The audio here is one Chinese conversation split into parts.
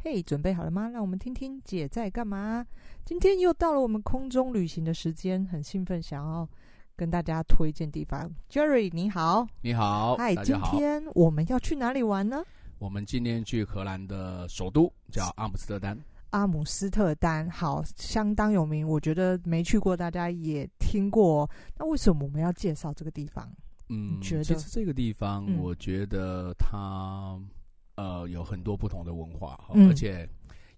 嘿，准备好了吗？让我们听听姐在干嘛。今天又到了我们空中旅行的时间，很兴奋，想要跟大家推荐地方。Jerry，你好，你好，嗨，今天我们要去哪里玩呢？我们今天去荷兰的首都，叫阿姆斯特丹。阿姆斯特丹，好，相当有名。我觉得没去过，大家也听过。那为什么我们要介绍这个地方？嗯，觉得其实这个地方，我觉得它、嗯、呃有很多不同的文化，嗯、而且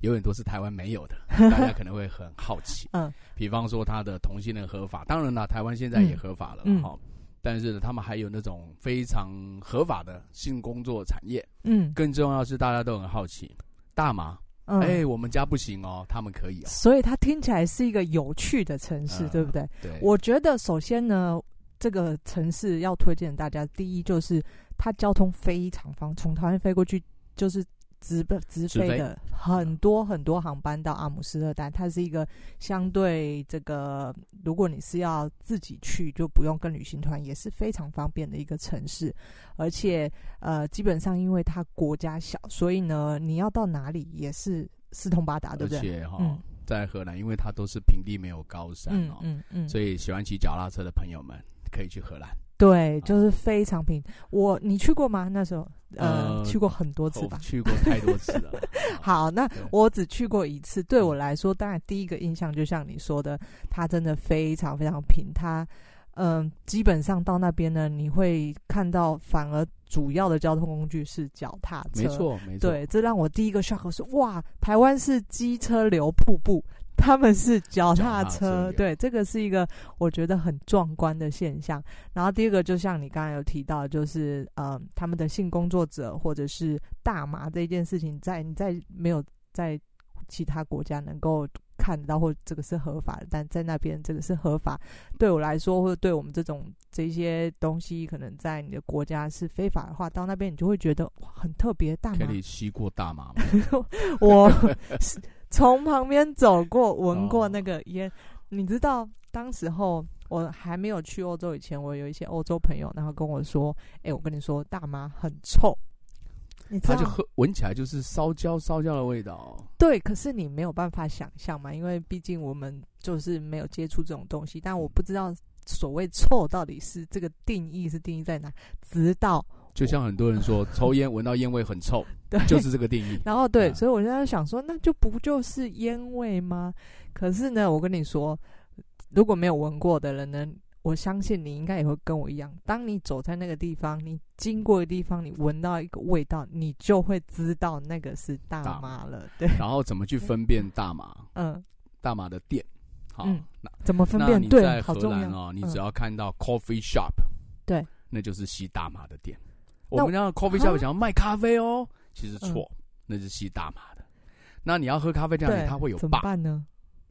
有很多是台湾没有的，大家可能会很好奇。嗯，比方说他的同性恋合法，当然了，台湾现在也合法了，哈、嗯。但是呢，他们还有那种非常合法的性工作产业。嗯，更重要是，大家都很好奇大麻。哎、嗯欸，我们家不行哦，他们可以啊。所以它听起来是一个有趣的城市，嗯、对不对？对。我觉得首先呢。这个城市要推荐大家，第一就是它交通非常方，从台湾飞过去就是直直飞的很多很多航班到阿姆斯特丹。它是一个相对这个，如果你是要自己去，就不用跟旅行团，也是非常方便的一个城市。而且呃，基本上因为它国家小，所以呢，你要到哪里也是四通八达，对不对？而且哈、在荷兰，因为它都是平地，没有高山哦，嗯嗯，嗯，所以喜欢骑脚踏车的朋友们。可以去荷兰，对，就是非常平。我你去过吗？那时候，呃，呃去过很多次吧，去过太多次了。好，那我只去过一次。对我来说，当然第一个印象就像你说的，它真的非常非常平。它，嗯、呃，基本上到那边呢，你会看到，反而主要的交通工具是脚踏车。没错，没错。对，这让我第一个 shock 是哇，台湾是机车流瀑布。他们是脚踏车，对，这个是一个我觉得很壮观的现象。然后第二个，就像你刚才有提到，就是呃，他们的性工作者或者是大麻这件事情在，在你在没有在其他国家能够看到，或这个是合法的，但在那边这个是合法。对我来说，或者对我们这种这些东西，可能在你的国家是非法的话，到那边你就会觉得哇，很特别。大麻，可以吸过大麻吗？我。从旁边走过，闻过那个烟，哦，你知道，当时候我还没有去欧洲以前，我有一些欧洲朋友，然后跟我说：“哎、欸，我跟你说，大麻很臭，你知道，他就喝闻起来就是烧焦烧焦的味道。”对，可是你没有办法想象嘛，因为毕竟我们就是没有接触这种东西，但我不知道所谓臭到底是这个定义是定义在哪，直到。就像很多人说，抽烟闻到烟味很臭，对，就是这个定义。然后对，所以我现在想说，那就不就是烟味吗？可是呢，我跟你说，如果没有闻过的人呢，我相信你应该也会跟我一样。当你走在那个地方，你经过的地方，你闻到一个味道，你就会知道那个是大麻了。对。然后怎么去分辨大麻？嗯，大麻的店，好，嗯、那怎么分辨？对，在荷兰哦，你只要看到 coffee shop，对，那就是吸大麻的店。我们家 coffee shop 想要卖咖啡哦，其实错、嗯，那是吸大麻的。那你要喝咖啡这样，它会有 bar？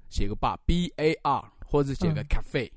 写个 bar，B A R，或者写个 cafe。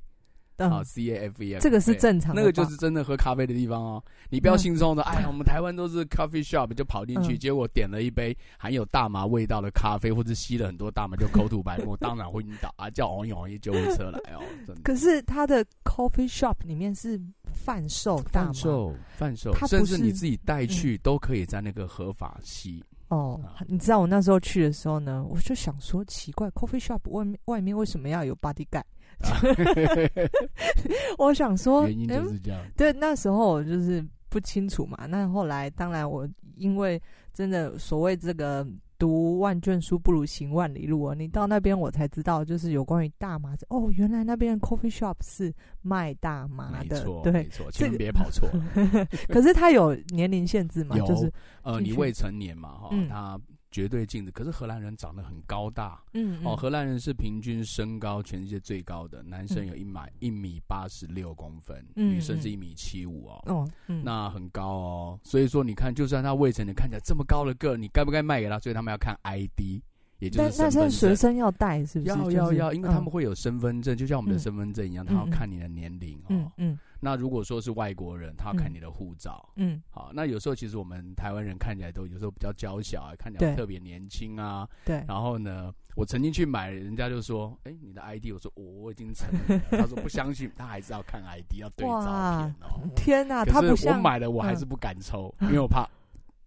嗯啊，C A F E，这个是正常的，那个就是真的喝咖啡的地方哦。你不要轻松的，哎呀，我们台湾都是 coffee shop，就跑进去，结果点了一杯含有大麻味道的咖啡，或者吸了很多大麻就口吐白沫，当然会晕倒啊，叫王永一救护车来哦。真的。可是他的 coffee shop 里面是贩售大麻，贩售贩售，甚至你自己带去都可以在那个合法吸。哦，你知道我那时候去的时候呢，我就想说奇怪，coffee shop 外面外面为什么要有 body guard？我想说，原因就是这样。欸、对，那时候我就是不清楚嘛。那后来，当然我因为真的所谓这个读万卷书不如行万里路啊，你到那边我才知道，就是有关于大麻。哦，原来那边的 coffee shop 是卖大麻的，对，没错，千万别跑错。可是它有年龄限制嘛？就是呃，你未成年嘛，哈、嗯，他。绝对镜子。可是荷兰人长得很高大，嗯，嗯哦，荷兰人是平均身高全世界最高的，男生有一米一米八十六公分，嗯，女生是一米七五哦，哦，嗯，那很高哦。所以说，你看，就算他未成年，看起来这么高的个，你该不该卖给他？所以他们要看 ID。也就是身份证，但是随身要带，是不是？要要要，因为他们会有身份证，就像我们的身份证一样，他要看你的年龄哦。嗯嗯。那如果说是外国人，他要看你的护照。嗯。好，那有时候其实我们台湾人看起来都有时候比较娇小啊，看起来特别年轻啊。对。然后呢，我曾经去买，人家就说：“哎，你的 ID。”我说：“我已经成年了。”他说：“不相信，他还是要看 ID，要对照片哦。”天哪，他不像我买了，我还是不敢抽，因为我怕。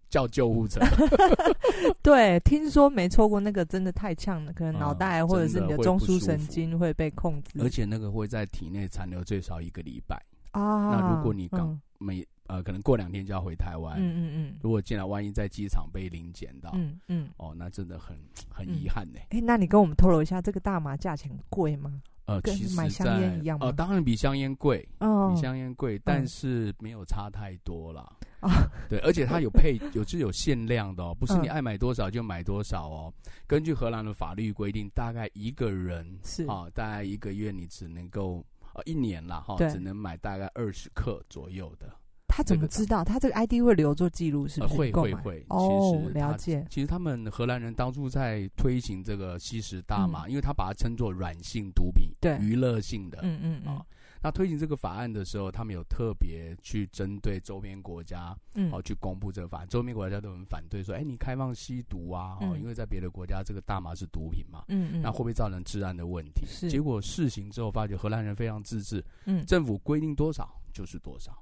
叫救护车。对，听说没抽过那个真的太呛了，可能脑袋或者是你的中枢神经会被控制，而且那个会在体内残留最少一个礼拜啊。那如果你刚没、嗯呃，可能过两天就要回台湾。嗯嗯嗯。如果进来，万一在机场被临检到，嗯嗯，哦，那真的很很遗憾呢。哎、欸，那你跟我们透露一下，这个大麻价钱贵吗？呃，跟买香烟一样吗？呃，当然比香烟贵，哦，比香烟贵，但是没有差太多啦。啊、哦，对，而且它有配，有是有限量的哦，不是你爱买多少就买多少哦。嗯、根据荷兰的法律规定，大概一个人是啊、哦，大概一个月你只能够呃一年了哈，只能买大概二十克左右的。他怎么知道？他这个 ID 会留作记录，是不是？会会会。哦，其实了解。其实他们荷兰人当初在推行这个吸食大麻，因为他把它称作软性毒品，对，娱乐性的。嗯嗯啊，那推行这个法案的时候，他们有特别去针对周边国家，嗯，哦，去公布这个法案。周边国家都很反对，说：“哎，你开放吸毒啊？哦，因为在别的国家，这个大麻是毒品嘛。嗯嗯，那会不会造成治安的问题？是。结果试行之后，发觉荷兰人非常自治，嗯，政府规定多少就是多少。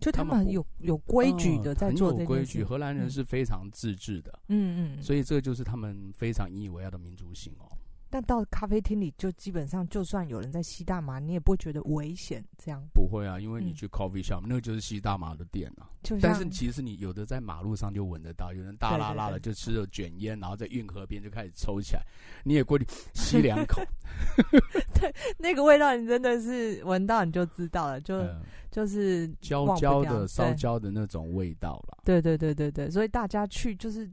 就他们有有规矩的在做规矩。荷兰人是非常自治的，嗯嗯，所以这个就是他们非常引以为傲的民族性哦。但到咖啡厅里，就基本上就算有人在吸大麻，你也不会觉得危险。这样不会啊，因为你去 coffee shop，那个就是吸大麻的店啊。但是其实你有的在马路上就闻得到，有人大拉拉的就吃了卷烟，然后在运河边就开始抽起来，你也过去吸两口。对，那个味道你真的是闻到你就知道了，就就是焦焦的烧焦的那种味道了。对对对对对，所以大家去就是。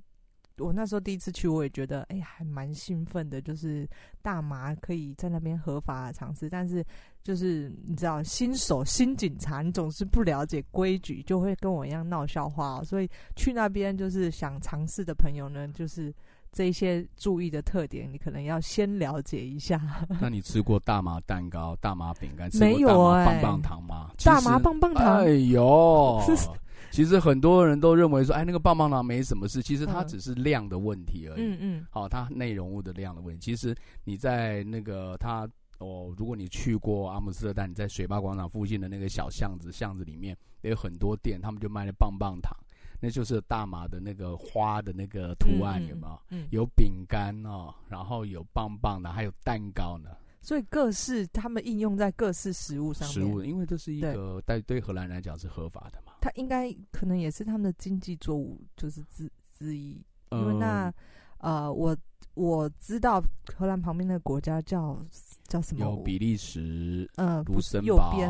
我那时候第一次去，我也觉得哎、欸，还蛮兴奋的。就是大麻可以在那边合法尝试，但是就是你知道，新手新警察，你总是不了解规矩，就会跟我一样闹笑话、喔。所以去那边就是想尝试的朋友呢，就是这些注意的特点，你可能要先了解一下。那你吃过大麻蛋糕、大麻饼干、没有哎、棒棒糖吗？大麻棒棒糖，哎呦！其实很多人都认为说，哎，那个棒棒糖没什么事，其实它只是量的问题而已。嗯嗯。好、它内容物的量的问题。其实你在那个它哦，如果你去过阿姆斯特丹，你在水坝广场附近的那个小巷子，巷子里面也有很多店，他们就卖了棒棒糖，那就是大麻的那个花的那个图案，有没有？嗯。嗯有饼干哦，然后有棒棒的，还有蛋糕呢。所以各式他们应用在各式食物上面。食物，因为这是一个对对荷兰人来讲是合法的嘛。它应该可能也是他们的经济作物，就是之之一。因为那呃，我我知道荷兰旁边的国家叫叫什么？有比利时，嗯，卢森堡，右边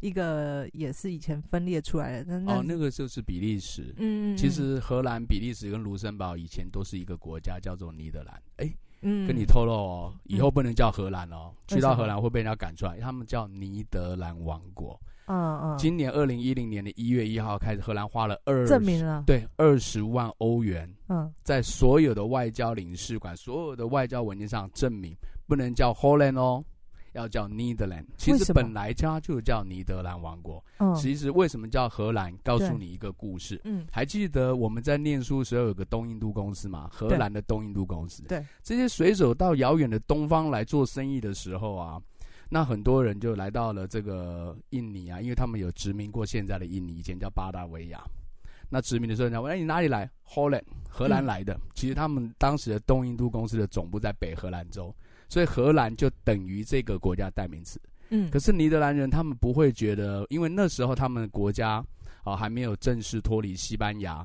一个也是以前分裂出来的。那哦，那个就是比利时。嗯，其实荷兰、比利时跟卢森堡以前都是一个国家，叫做尼德兰。哎。嗯，跟你透露哦，以后不能叫荷兰哦，嗯、去到荷兰会被人家赶出来。他们叫尼德兰王国。嗯嗯。今年二零一零年的一月一号开始，荷兰花了二证明了对二十万欧元，嗯，在所有的外交领事馆、所有的外交文件上证明不能叫 Holland 哦。要叫 Netherlands，其实本来家就叫尼德兰王国。嗯，其实为什么叫荷兰？告诉你一个故事。嗯，还记得我们在念书的时候有个东印度公司吗？荷兰的东印度公司。对，这些水手到遥远的东方来做生意的时候啊，那很多人就来到了这个印尼啊，因为他们有殖民过现在的印尼，以前叫巴达维亚。那殖民的时候，人家问：“哎，你哪里来？”Holland，荷兰来的。其实他们当时的东印度公司的总部在北荷兰州。所以荷兰就等于这个国家代名词，嗯，可是尼德兰人他们不会觉得，因为那时候他们的国家啊还没有正式脱离西班牙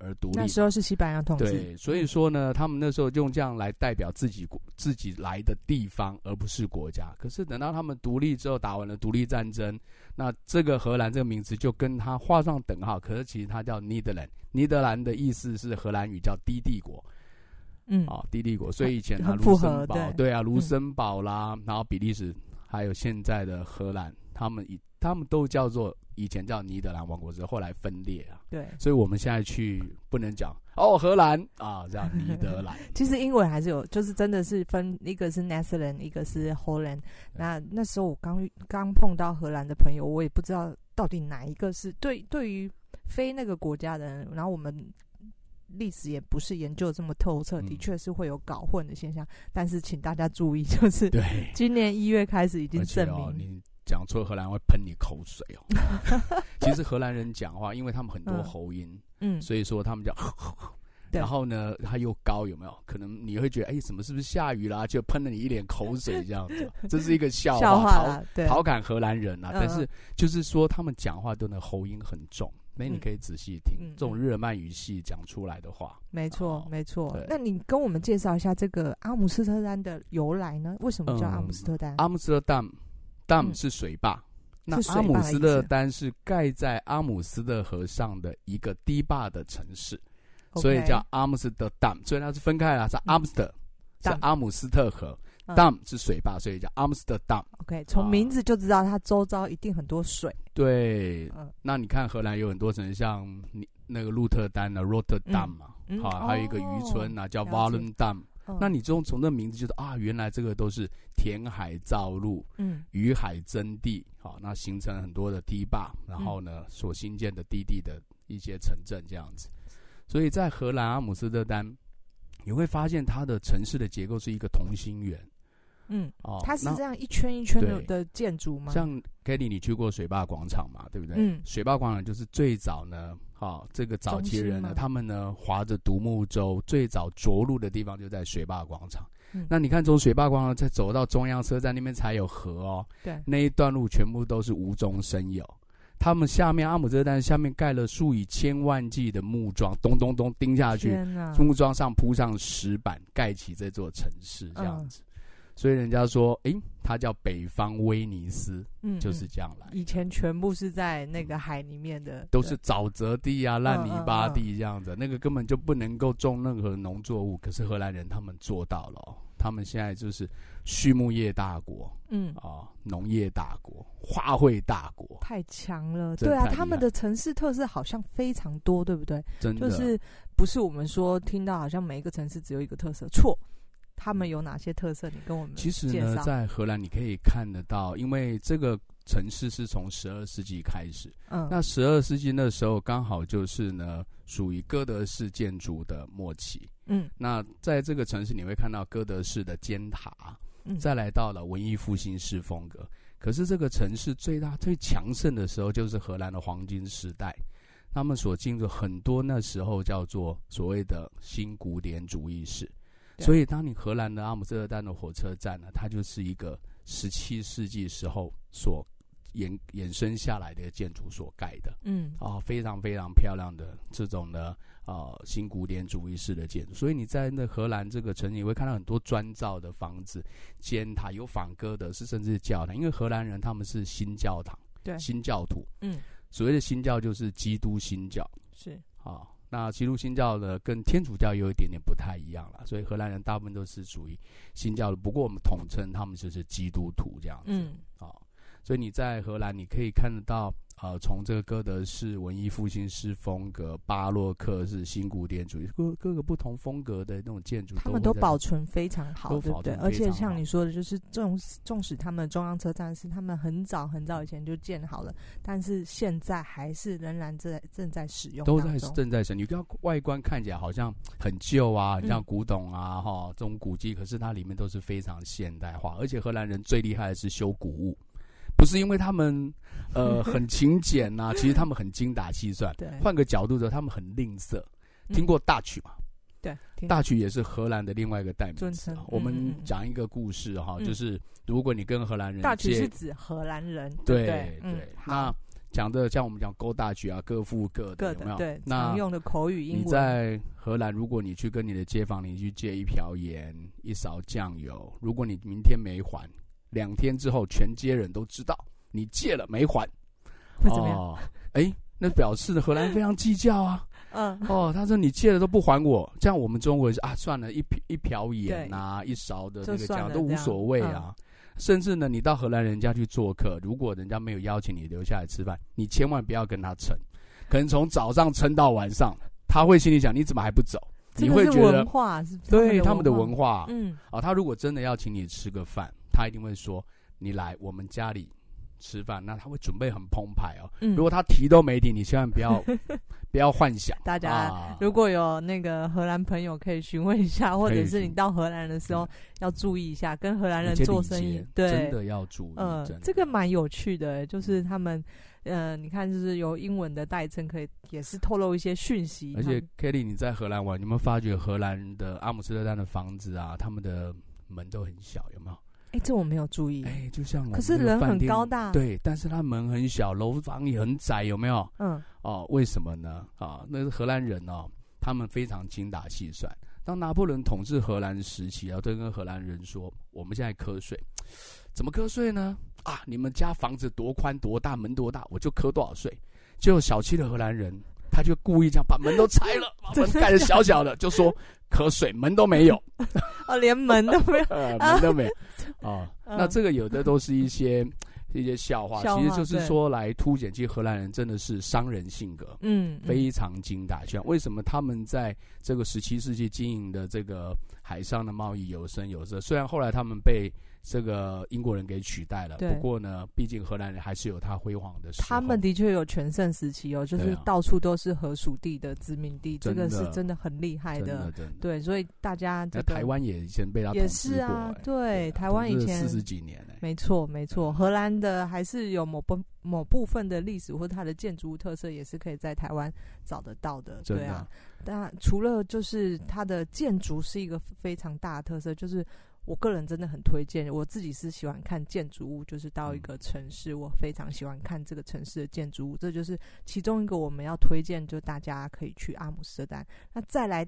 而独立，那时候是西班牙统治，对，所以说呢，他们那时候用这样来代表自己自己来的地方，而不是国家。可是等到他们独立之后，打完了独立战争，那这个荷兰这个名字就跟他画上等号。可是其实它叫尼德兰，尼德兰的意思是荷兰语叫低帝国。嗯，啊，低帝国，所以以前啊，卢森堡，对，对啊，卢森堡啦，嗯、然后比利时，还有现在的荷兰，他们以他们都叫做以前叫尼德兰王国，之后后来分裂啊。对，所以我们现在去不能讲哦，荷兰啊，这样尼德兰。其实英文还是有，就是真的是分，一个是 Netherlands，一个是 Holland。那那时候我刚刚碰到荷兰的朋友，我也不知道到底哪一个是对，对于非那个国家的人，然后我们。历史也不是研究这么透彻，的确是会有搞混的现象。嗯、但是请大家注意，就是对今年一月开始已经证明，哦、你讲错荷兰会喷你口水哦。其实荷兰人讲话，因为他们很多喉音，嗯，所以说他们讲。然后呢，他又高，有没有？可能你会觉得，哎，什么是不是下雨啦？就喷了你一脸口水这样子，这是一个笑话，笑话调调侃荷兰人啊。但是就是说，他们讲话都那喉音很重，那你可以仔细听这种日耳曼语系讲出来的话。没错，没错。那你跟我们介绍一下这个阿姆斯特丹的由来呢？为什么叫阿姆斯特丹？阿姆斯特丹，dam 是水坝，那阿姆斯特丹是盖在阿姆斯特河上的一个堤坝的城市。所以叫阿姆斯特丹，所以它是分开了，是阿姆斯特，是阿姆斯特河，dam 是水坝，所以叫阿姆斯特丹。OK，从名字就知道它周遭一定很多水。对，那你看荷兰有很多城市，像你那个鹿特丹的，Rotterdam 嘛，好，还有一个渔村啊，叫 Volendam。那你从从这名字就是啊，原来这个都是填海造陆，嗯，与海争地，好，那形成很多的堤坝，然后呢，所新建的低地的一些城镇这样子。所以在荷兰阿姆斯特丹，你会发现它的城市的结构是一个同心圆。嗯，哦，它是这样一圈一圈的的建筑吗？像 Kelly，你去过水坝广场嘛？对不对？嗯，水坝广场就是最早呢，好，这个早期人呢，他们呢划着独木舟，最早着陆的地方就在水坝广场。嗯，那你看从水坝广场再走到中央车站那边才有河哦。对，那一段路全部都是无中生有。他们下面阿姆斯特丹下面盖了数以千万计的木桩，咚咚咚钉下去，木桩上铺上石板，盖起这座城市，这样子。嗯、所以人家说，诶，它叫北方威尼斯，嗯，就是这样来。以前全部是在那个海里面的，都是沼泽地啊、烂泥巴地这样子，嗯嗯嗯、那个根本就不能够种任何农作物。可是荷兰人他们做到了、哦，他们现在就是。畜牧业大国，嗯啊，农业大国，花卉大国，太强了。对啊，他们的城市特色好像非常多，对不对？真的，就是不是我们说听到好像每一个城市只有一个特色，错。他们有哪些特色？你跟我们其实呢，在荷兰你可以看得到，因为这个城市是从十二世纪开始，嗯，那十二世纪那时候刚好就是呢，属于哥德式建筑的末期，嗯，那在这个城市你会看到哥德式的尖塔。嗯。再来到了文艺复兴式风格，可是这个城市最大最强盛的时候就是荷兰的黄金时代，他们所进入很多那时候叫做所谓的新古典主义式，所以当你荷兰的阿姆斯特丹的火车站呢，它就是一个十七世纪时候所衍衍生下来的建筑所盖的，嗯，啊，非常非常漂亮的这种的。啊，新古典主义式的建筑，所以你在那荷兰这个城，你会看到很多砖造的房子、尖塔，有仿哥德式，甚至是教堂。因为荷兰人他们是新教堂，对，新教徒。嗯，所谓的新教就是基督新教。是啊，那基督新教呢，跟天主教有一点点不太一样了。所以荷兰人大部分都是属于新教的，不过我们统称他们就是基督徒这样子。嗯，啊，所以你在荷兰，你可以看得到。呃，从这个歌德式、文艺复兴式风格、巴洛克式、新古典主义各各个不同风格的那种建筑，他们都保存非常好，对不对？而且像你说的，就是纵纵使他们中央车站是他们很早很早以前就建好了，但是现在还是仍然在正在使用，都在正在使用。你看外观看起来好像很旧啊，很像古董啊，哈、嗯，这种古迹，可是它里面都是非常现代化。而且荷兰人最厉害的是修古物。不是因为他们，呃，很勤俭呐、啊，其实他们很精打细算。对，换个角度说，他们很吝啬。听过大曲吗？对，大曲也是荷兰的另外一个代名词。我们讲一个故事哈，就是如果你跟荷兰人，大曲是指荷兰人。对对，那讲的像我们讲勾大曲啊，各付各的，有没有？对，常用的口语英文。你在荷兰，如果你去跟你的街坊邻居借一瓢盐、一勺酱油，如果你明天没还。两天之后，全街人都知道你借了没还。哦，哎，那表示的荷兰非常计较啊。嗯。哦，他说你借了都不还我，这样我们中国人是啊，算了，一一瓢盐啊，一勺的那个酱都无所谓啊。甚至呢，你到荷兰人家去做客，如果人家没有邀请你留下来吃饭，你千万不要跟他撑，可能从早上撑到晚上，他会心里想你怎么还不走？你会觉得对他们的文化，嗯，啊，他如果真的要请你吃个饭。他一定会说：“你来我们家里吃饭，那他会准备很澎湃哦。嗯、如果他提都没提，你千万不要 不要幻想。大家如果有那个荷兰朋友，可以询问一下，或者是你到荷兰的时候要注意一下，跟荷兰人做生意，对，真的要注意。嗯，这个蛮有趣的，就是他们，呃，你看，就是有英文的代称，可以也是透露一些讯息。而且，Kelly，你在荷兰玩，你有没有发觉荷兰的阿姆斯特丹的房子啊，他们的门都很小，有没有？哎，这我没有注意。哎，就像可是人很高大，对，但是他门很小，楼房也很窄，有没有？嗯。哦，为什么呢？啊，那是荷兰人哦，他们非常精打细算。当拿破仑统治荷兰时期啊，都跟荷兰人说：“我们现在瞌睡，怎么瞌睡呢？啊，你们家房子多宽多大，门多大，我就瞌多少睡。”就小气的荷兰人，他就故意这样把门都拆了，把门 盖得小小的，就说瞌睡，门都没有。哦，连门都没有，呃、门都没有。哦，那这个有的都是一些一些笑话，笑话，其实就是说来凸显，其实荷兰人真的是商人性格，嗯，非常精打细算。为什么他们在这个十七世纪经营的这个海上的贸易有声有色？虽然后来他们被这个英国人给取代了，不过呢，毕竟荷兰人还是有他辉煌的时候。他们的确有全盛时期哦，就是到处都是荷属地的殖民地，这个是真的很厉害的。对，所以大家这个台湾也以前被他也是啊，对，台湾以前四十几年，没错没错。荷兰的还是有某部某部分的历史或者它的建筑物特色，也是可以在台湾找得到的。对啊，但除了就是它的建筑是一个非常大的特色，就是。我个人真的很推荐，我自己是喜欢看建筑物，就是到一个城市，我非常喜欢看这个城市的建筑物，这就是其中一个我们要推荐，就大家可以去阿姆斯特丹。那再来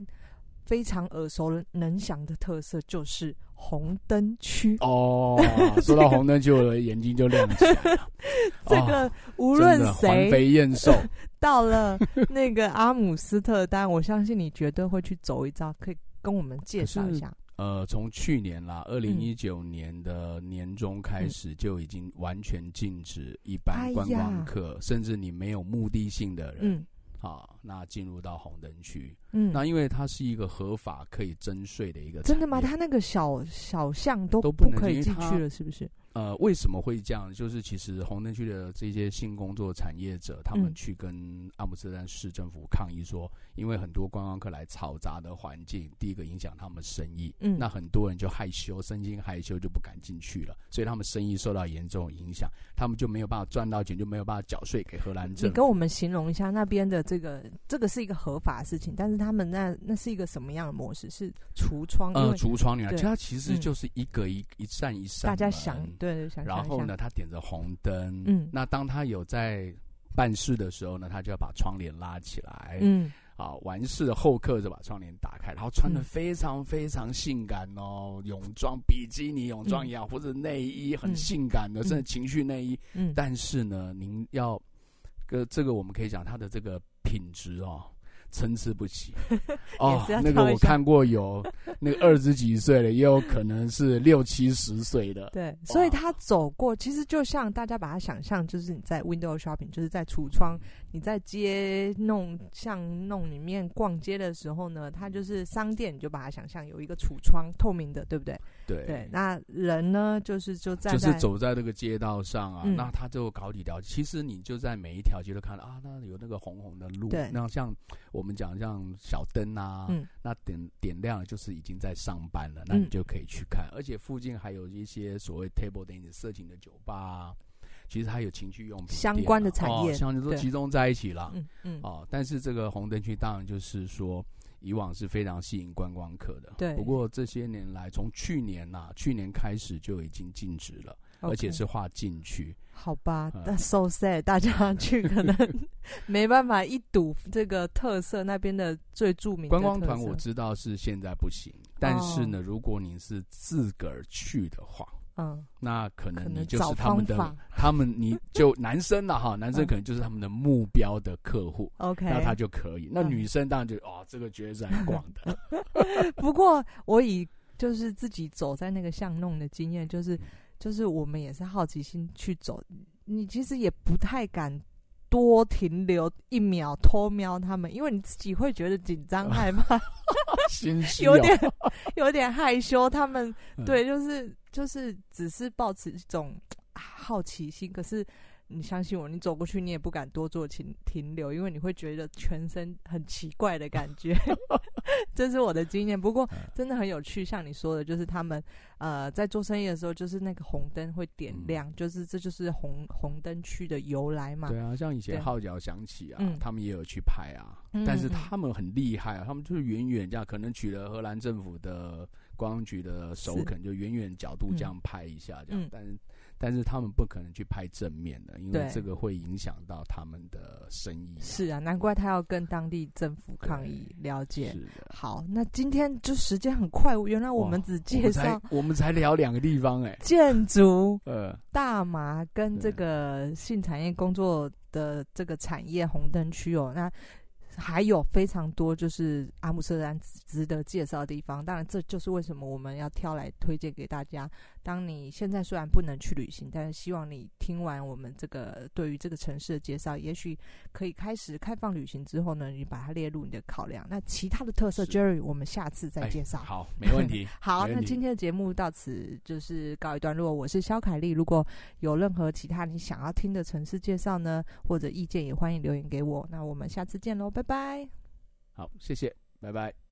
非常耳熟能详的特色就是红灯区哦。说到红灯区，我的眼睛就亮起来了。这个无论谁环肥燕瘦 到了那个阿姆斯特丹，我相信你绝对会去走一遭，可以跟我们介绍一下。呃，从去年啦，二零一九年的年中开始，就已经完全禁止一般观光客，嗯、甚至你没有目的性的人，嗯，啊，那进入到红灯区。嗯，那因为它是一个合法可以征税的一个，真的吗？它那个小小巷都不可以进去了，是不是？呃，为什么会这样？就是其实红灯区的这些性工作产业者，他们去跟阿姆斯特丹市政府抗议说，因为很多观光客来嘈杂的环境，第一个影响他们生意。嗯，那很多人就害羞，身心害羞就不敢进去了，所以他们生意受到严重影响，他们就没有办法赚到钱，就没有办法缴税给荷兰政府。你跟我们形容一下那边的这个，这个是一个合法的事情，但是他们那那是一个什么样的模式？是橱窗？呃，橱窗里，其实它其实就是一个一一扇一扇。大家想。对对想，然后呢，他点着红灯。嗯，那当他有在办事的时候呢，他就要把窗帘拉起来。嗯，啊，完事的后客就把窗帘打开，然后穿的非常非常性感哦，泳装、比基尼泳装一样，或者内衣很性感的，甚至情趣内衣。嗯，但是呢，您要，个这个我们可以讲他的这个品质哦。参差不齐 哦，那个我看过有那个二十几岁的，也有可能是六七十岁的。对，所以他走过，其实就像大家把它想象，就是你在 window shopping，就是在橱窗，你在街弄巷弄里面逛街的时候呢，它就是商店，你就把它想象有一个橱窗，透明的，对不对？对对。那人呢，就是就在就是走在这个街道上啊，嗯、那他就搞几条，其实你就在每一条街都看到啊，那有那个红红的路，对，那像我。们讲像小灯啊，嗯、那点点亮就是已经在上班了，那你就可以去看。嗯、而且附近还有一些所谓 table dance 色情的酒吧、啊，其实它有情趣用品、啊、相关的产业，像、哦、都集中在一起了。嗯嗯，哦，但是这个红灯区当然就是说以往是非常吸引观光客的。对，不过这些年来，从去年呐、啊，去年开始就已经禁止了。而且是划禁区，好吧？那 so sad，大家去可能 没办法一睹这个特色，那边的最著名的观光团，我知道是现在不行。但是呢，如果你是自个儿去的话，嗯，那可能你就是他们的，他们你就男生了哈，男生可能就是他们的目标的客户。OK，那他就可以。那女生当然就哦，这个绝对是很广的。不过我以就是自己走在那个巷弄的经验，就是。就是我们也是好奇心去走，你其实也不太敢多停留一秒偷瞄他们，因为你自己会觉得紧张害怕，有点有点害羞。他们对，就是就是只是抱持一种好奇心，可是你相信我，你走过去，你也不敢多做停停留，因为你会觉得全身很奇怪的感觉。这是我的经验，不过真的很有趣。像你说的，就是他们呃在做生意的时候，就是那个红灯会点亮，嗯、就是这就是红红灯区的由来嘛。对啊，像以前号角响起啊，他们也有去拍啊，嗯、但是他们很厉害啊，他们就是远远这样，可能取了荷兰政府的观光局的首肯，就远远角度这样拍一下这样，嗯、但是。但是他们不可能去拍正面的，因为这个会影响到他们的生意。是啊，难怪他要跟当地政府抗议。了解。是的。好，那今天就时间很快，原来我们只介绍我，我们才聊两个地方，哎，建筑、呃，大麻跟这个性产业工作的这个产业红灯区哦，那。还有非常多就是阿姆斯特丹值得介绍的地方，当然这就是为什么我们要挑来推荐给大家。当你现在虽然不能去旅行，但是希望你听完我们这个对于这个城市的介绍，也许可以开始开放旅行之后呢，你把它列入你的考量。那其他的特色，Jerry，我们下次再介绍。好，没问题。好，那今天的节目到此就是告一段落。我是肖凯丽，如果有任何其他你想要听的城市介绍呢，或者意见，也欢迎留言给我。那我们下次见喽，拜拜。好，谢谢，拜拜。